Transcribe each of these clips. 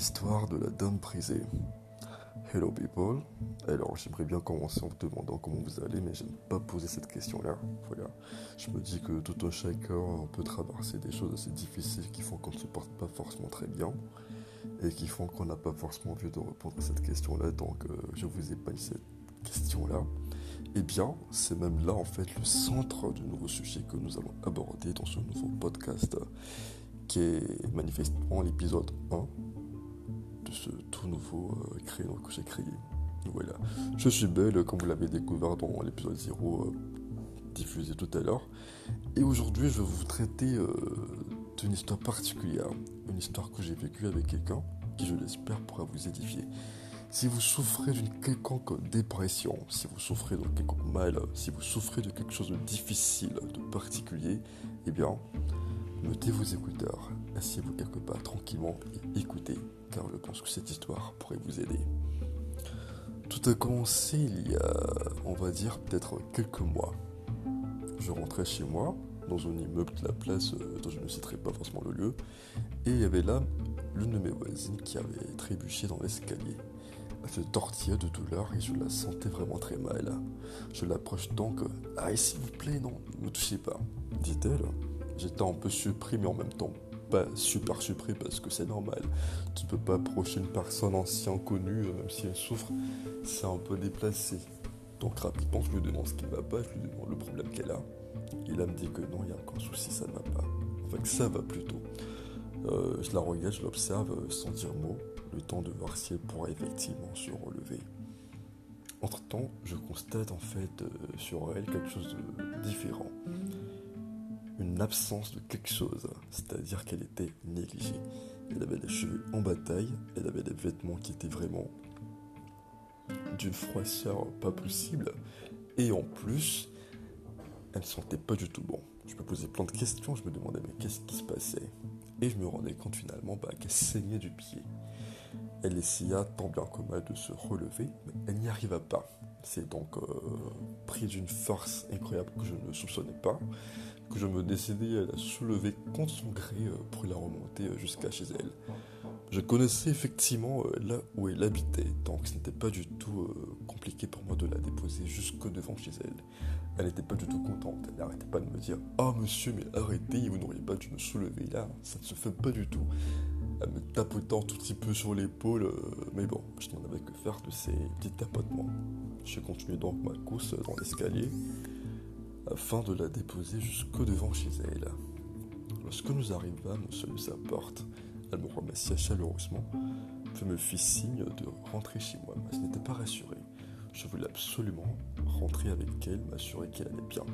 L'histoire de la dame brisée. Hello people. Alors j'aimerais bien commencer en vous demandant comment vous allez, mais j'aime pas poser cette question-là. Voilà. Je me dis que tout un chacun peut traverser des choses assez difficiles qui font qu'on ne se porte pas forcément très bien et qui font qu'on n'a pas forcément envie de répondre à cette question-là. Donc euh, je vous pas cette question-là. Eh bien, c'est même là en fait le centre du nouveau sujet que nous allons aborder dans ce nouveau podcast qui est manifestement l'épisode 1 ce tout nouveau créneau que j'ai créé. Voilà. Je suis Belle, comme vous l'avez découvert dans l'épisode 0 euh, diffusé tout à l'heure. Et aujourd'hui, je vais vous traiter euh, d'une histoire particulière. Une histoire que j'ai vécue avec quelqu'un qui, je l'espère, pourra vous édifier. Si vous souffrez d'une quelconque dépression, si vous souffrez de quelconque mal, si vous souffrez de quelque chose de difficile, de particulier, eh bien, mettez vos écouteurs, asseyez-vous quelque part tranquillement et écoutez, car je pense que cette histoire pourrait vous aider. Tout a commencé il y a, on va dire, peut-être quelques mois. Je rentrais chez moi, dans un immeuble de la place euh, dont je ne citerai pas forcément le lieu, et il y avait là l'une de mes voisines qui avait trébuché dans l'escalier. Elle se tortillait de douleur et je la sentais vraiment très mal. Je l'approche donc. Ah, s'il vous plaît, non, ne touchez pas, dit-elle. J'étais un peu surpris, mais en même temps pas super surpris parce que c'est normal. Tu peux pas approcher une personne ancienne connue, euh, même si elle souffre, c'est un peu déplacé. Donc rapidement, je lui demande ce qui ne va pas, je lui demande le problème qu'elle a. Il me dit que non, il n'y a aucun souci, ça ne va pas. Enfin, que ça va plutôt. Euh, je la regarde, je l'observe euh, sans dire mot le temps de voir si elle pourra effectivement se relever. Entre temps, je constate en fait sur elle quelque chose de différent. Une absence de quelque chose, c'est-à-dire qu'elle était négligée. Elle avait les cheveux en bataille, elle avait des vêtements qui étaient vraiment d'une froisseur pas possible, et en plus, elle ne sentait pas du tout bon. Je me posais plein de questions, je me demandais mais qu'est-ce qui se passait? Et je me rendais compte finalement bah, qu'elle saignait du pied. Elle essaya tant bien que mal de se relever, mais elle n'y arriva pas. C'est donc euh, pris d'une force incroyable que je ne soupçonnais pas, que je me décidai à la soulever contre son gré euh, pour la remonter euh, jusqu'à chez elle. Je connaissais effectivement là où elle habitait, donc ce n'était pas du tout compliqué pour moi de la déposer jusque devant chez elle. Elle n'était pas du tout contente, elle n'arrêtait pas de me dire Oh monsieur, mais arrêtez, vous n'auriez pas dû me soulever là, ça ne se fait pas du tout elle me tapotant tout petit peu sur l'épaule, euh, mais bon, je n'en avais que faire de ces petits tapotements. Je continué donc ma course dans l'escalier afin de la déposer jusque devant chez elle. Lorsque nous arrivâmes au seuil sa porte, elle me remercia chaleureusement, puis me fit signe de rentrer chez moi, mais ce n'était pas rassuré. Je voulais absolument rentrer avec elle, m'assurer qu'elle allait bien.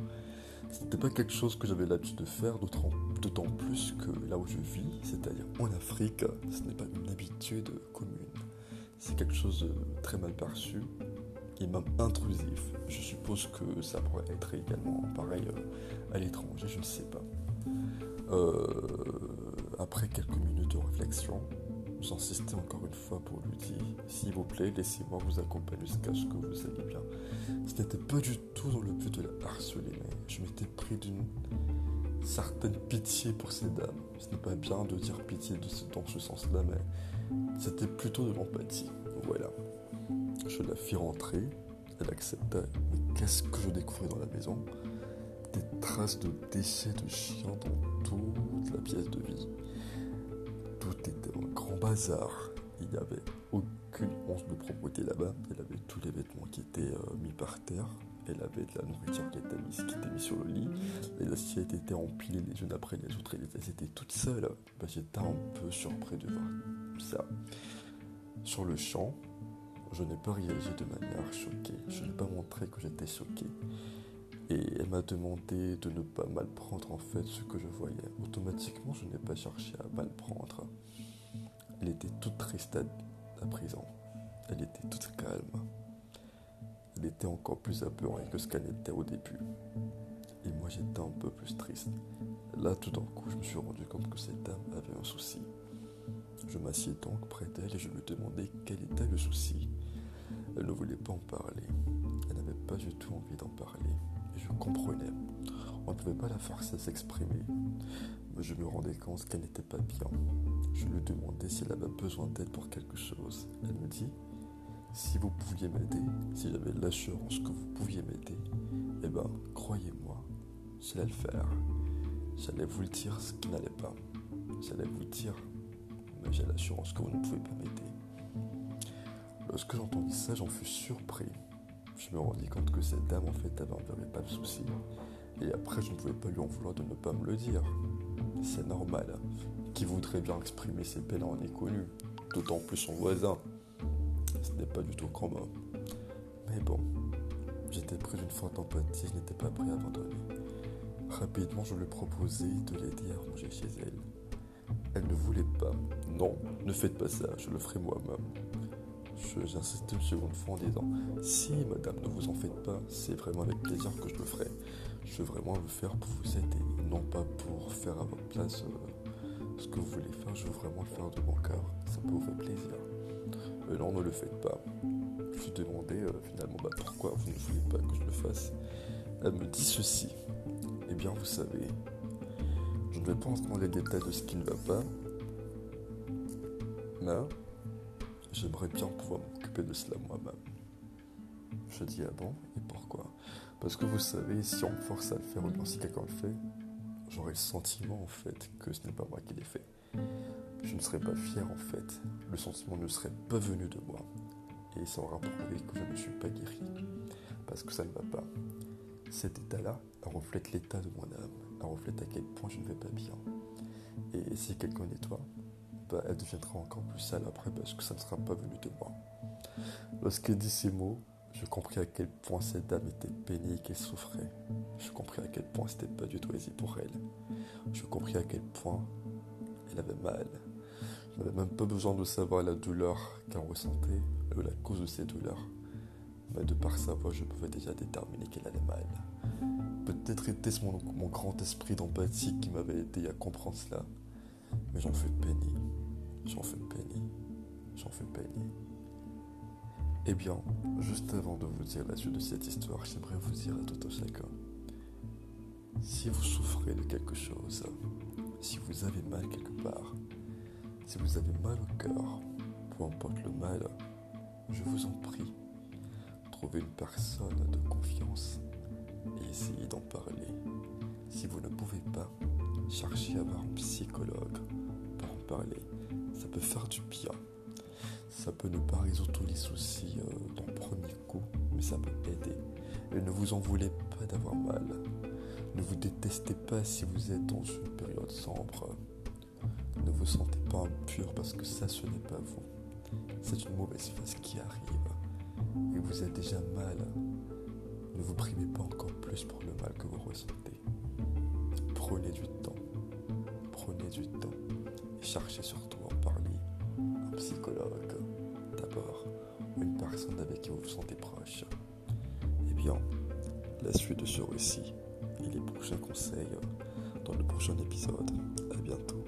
Ce n'était pas quelque chose que j'avais l'habitude de faire, d'autant plus que là où je vis, c'est-à-dire en Afrique, ce n'est pas une habitude commune. C'est quelque chose de très mal perçu et même intrusif. Je suppose que ça pourrait être également pareil euh, à l'étranger, je ne sais pas. Euh, après quelques minutes de réflexion, J'insistais encore une fois pour lui dire S'il vous plaît, laissez-moi vous accompagner jusqu'à ce que vous allez bien. Ce n'était pas du tout dans le but de la harceler, mais je m'étais pris d'une certaine pitié pour ces dames. Ce n'est pas bien de dire pitié dans ce sens-là, mais c'était plutôt de l'empathie. Voilà. Je la fis rentrer, elle accepta. Mais qu'est-ce que je découvrais dans la maison? Des traces de déchets de chiens dans toute la pièce de vie tout était bazar. Il n'y avait aucune once de propreté là-bas. Elle avait tous les vêtements qui étaient euh, mis par terre. Elle avait de la nourriture qui était mise, sur le lit. Les assiettes étaient empilées les unes après les autres. Elles étaient toutes seules. Ben, J'étais un peu surpris de voir ça. Sur le champ, je n'ai pas réagi de manière choquée. Je n'ai pas montré que j'étais choqué. Et elle m'a demandé de ne pas mal prendre en fait ce que je voyais. Automatiquement, je n'ai pas cherché à mal prendre. Elle était toute triste à, présent. Elle était toute calme. Elle était encore plus apeurée que ce qu'elle était au début. Et moi, j'étais un peu plus triste. Là, tout d'un coup, je me suis rendu compte que cette dame avait un souci. Je m'assieds donc près d'elle et je lui demandais quel était le souci. Elle ne voulait pas en parler. Elle n'avait pas du tout envie d'en parler je comprenais. On ne pouvait pas la forcer à s'exprimer. Je me rendais compte qu'elle n'était pas bien. Je lui demandais si elle avait besoin d'aide pour quelque chose. Elle me dit, si vous pouviez m'aider, si j'avais l'assurance que vous pouviez m'aider, eh ben, croyez-moi, j'allais le faire. J'allais vous le dire ce qui n'allait pas. J'allais vous dire, mais j'ai l'assurance que vous ne pouvez pas m'aider. Lorsque j'entendis ça, j'en fus surpris. Je me rendis compte que cette dame, en fait, avait un véritable souci. Et après, je ne pouvais pas lui en vouloir de ne pas me le dire. C'est normal. Qui voudrait bien exprimer ses peines en inconnu D'autant plus son voisin. Ce n'est pas du tout commun. Mais bon, j'étais pris d'une forte empathie, je n'étais pas prêt à abandonner. Rapidement, je lui proposai de l'aider à ranger chez elle. Elle ne voulait pas. Non, ne faites pas ça, je le ferai moi-même. J'insistais une seconde fois en disant Si, madame, ne vous en faites pas, c'est vraiment avec plaisir que je le ferai. Je veux vraiment le faire pour vous aider, non pas pour faire à votre place euh, ce que vous voulez faire. Je veux vraiment le faire de mon cœur. Ça peut vous faire plaisir. Mais non, ne le faites pas. Je lui demandais euh, finalement bah, pourquoi vous ne voulez pas que je le fasse. Elle me dit ceci. Eh bien, vous savez, je ne vais pas entrer dans les détails de ce qui ne va pas, mais j'aimerais bien pouvoir m'occuper de cela moi-même. Je dis ah bon et pourquoi? Parce que vous savez, si on me force à le faire ou bien si quelqu'un le fait, j'aurai le sentiment en fait que ce n'est pas moi qui l'ai fait. Je ne serais pas fier en fait. Le sentiment ne serait pas venu de moi. Et ça aura prouvé que je ne suis pas guéri. Parce que ça ne va pas. Cet état-là reflète l'état de mon âme. Reflète à quel point je ne vais pas bien. Et si quelqu'un nettoie, bah, elle deviendra encore plus sale après parce que ça ne sera pas venu de moi. Lorsqu'elle dit ces mots, je compris à quel point cette dame était peignée et qu'elle souffrait. Je compris à quel point c'était pas du tout aisé pour elle. Je compris à quel point elle avait mal. Je n'avais même pas besoin de savoir la douleur qu'elle ressentait ou la cause de ces douleurs. Mais de par sa voix, je pouvais déjà déterminer qu'elle allait mal. Peut-être était-ce mon, mon, grand esprit d'empathie qui m'avait aidé à comprendre cela. Mais j'en fus peiné. J'en fus peiné. J'en fus peiné. Eh bien, juste avant de vous dire la suite de cette histoire, j'aimerais vous dire à tout un chacun. Si vous souffrez de quelque chose, si vous avez mal quelque part, si vous avez mal au cœur, peu importe le mal, je vous en prie, trouvez une personne de confiance et essayez d'en parler. Si vous ne pouvez pas, cherchez à avoir un psychologue pour en parler. Ça peut faire du bien ça peut ne pas résoudre tous les soucis euh, d'un premier coup, mais ça peut aider. Et ne vous en voulez pas d'avoir mal. Ne vous détestez pas si vous êtes dans une période sombre. Ne vous sentez pas impur parce que ça, ce n'est pas vous. C'est une mauvaise phase qui arrive. Et vous êtes déjà mal. Ne vous primez pas encore plus pour le mal que vous ressentez. Prenez du temps. Du temps. Et cherchez surtout parler. Un psychologue d'abord, une personne avec qui vous vous sentez proche. Eh bien, la suite de ce récit et les prochains conseils dans le prochain épisode. À bientôt.